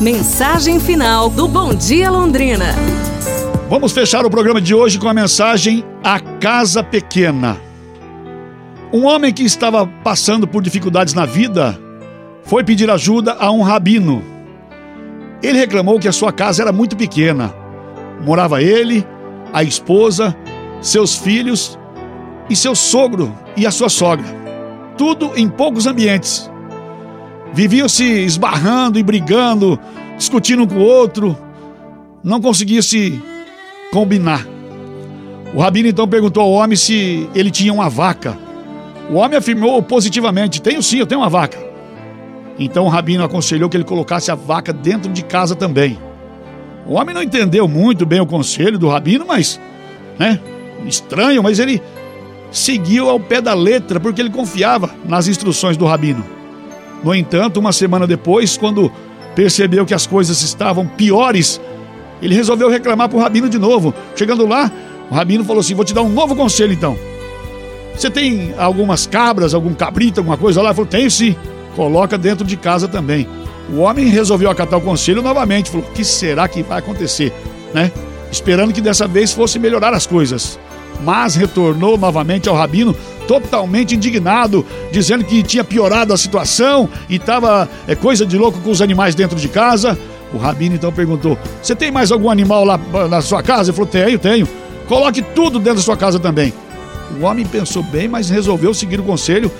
Mensagem final do Bom Dia Londrina. Vamos fechar o programa de hoje com a mensagem A Casa Pequena. Um homem que estava passando por dificuldades na vida foi pedir ajuda a um rabino. Ele reclamou que a sua casa era muito pequena. Morava ele, a esposa, seus filhos e seu sogro e a sua sogra. Tudo em poucos ambientes. Viviam se esbarrando e brigando, discutindo um com o outro. Não conseguia se combinar. O rabino então perguntou ao homem se ele tinha uma vaca. O homem afirmou positivamente: Tenho sim, eu tenho uma vaca. Então o rabino aconselhou que ele colocasse a vaca dentro de casa também. O homem não entendeu muito bem o conselho do rabino, mas, né, estranho, mas ele seguiu ao pé da letra porque ele confiava nas instruções do rabino. No entanto, uma semana depois, quando percebeu que as coisas estavam piores, ele resolveu reclamar para o rabino de novo. Chegando lá, o rabino falou assim: Vou te dar um novo conselho então. Você tem algumas cabras, algum cabrito, alguma coisa lá? Ele falou: Tenho sim. Coloca dentro de casa também. O homem resolveu acatar o conselho novamente. Falou: O que será que vai acontecer? Né? Esperando que dessa vez fosse melhorar as coisas. Mas retornou novamente ao rabino totalmente indignado, dizendo que tinha piorado a situação e estava é, coisa de louco com os animais dentro de casa. O rabino então perguntou: Você tem mais algum animal lá na sua casa? Ele falou: Tenho, tenho. Coloque tudo dentro da sua casa também. O homem pensou bem, mas resolveu seguir o conselho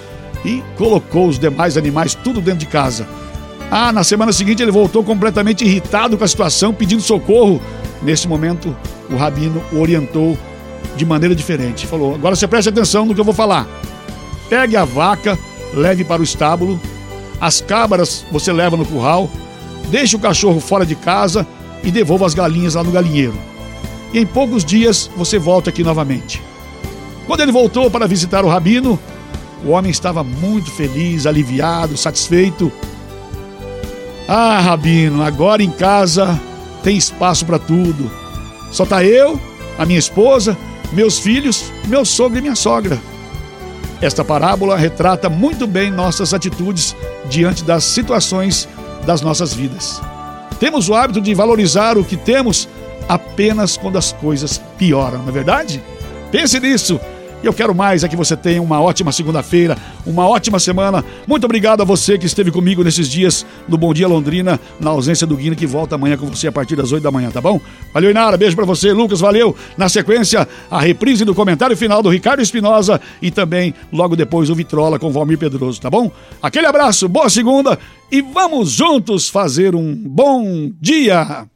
e colocou os demais animais tudo dentro de casa. Ah, na semana seguinte ele voltou completamente irritado com a situação, pedindo socorro. Nesse momento, o rabino orientou de maneira diferente. Falou: agora você preste atenção no que eu vou falar. Pegue a vaca, leve para o estábulo, as cabras você leva no curral, deixe o cachorro fora de casa e devolva as galinhas lá no galinheiro. E em poucos dias você volta aqui novamente. Quando ele voltou para visitar o rabino, o homem estava muito feliz, aliviado, satisfeito. Ah, Rabino, agora em casa tem espaço para tudo. Só tá eu, a minha esposa, meus filhos, meu sogro e minha sogra. Esta parábola retrata muito bem nossas atitudes diante das situações das nossas vidas. Temos o hábito de valorizar o que temos apenas quando as coisas pioram, não é verdade? Pense nisso e eu quero mais é que você tenha uma ótima segunda-feira, uma ótima semana. Muito obrigado a você que esteve comigo nesses dias no Bom Dia Londrina, na ausência do Guina, que volta amanhã com você a partir das 8 da manhã, tá bom? Valeu, Inara. Beijo para você. Lucas, valeu. Na sequência, a reprise do comentário final do Ricardo Espinosa e também, logo depois, o Vitrola com Valmir Pedroso, tá bom? Aquele abraço, boa segunda e vamos juntos fazer um bom dia!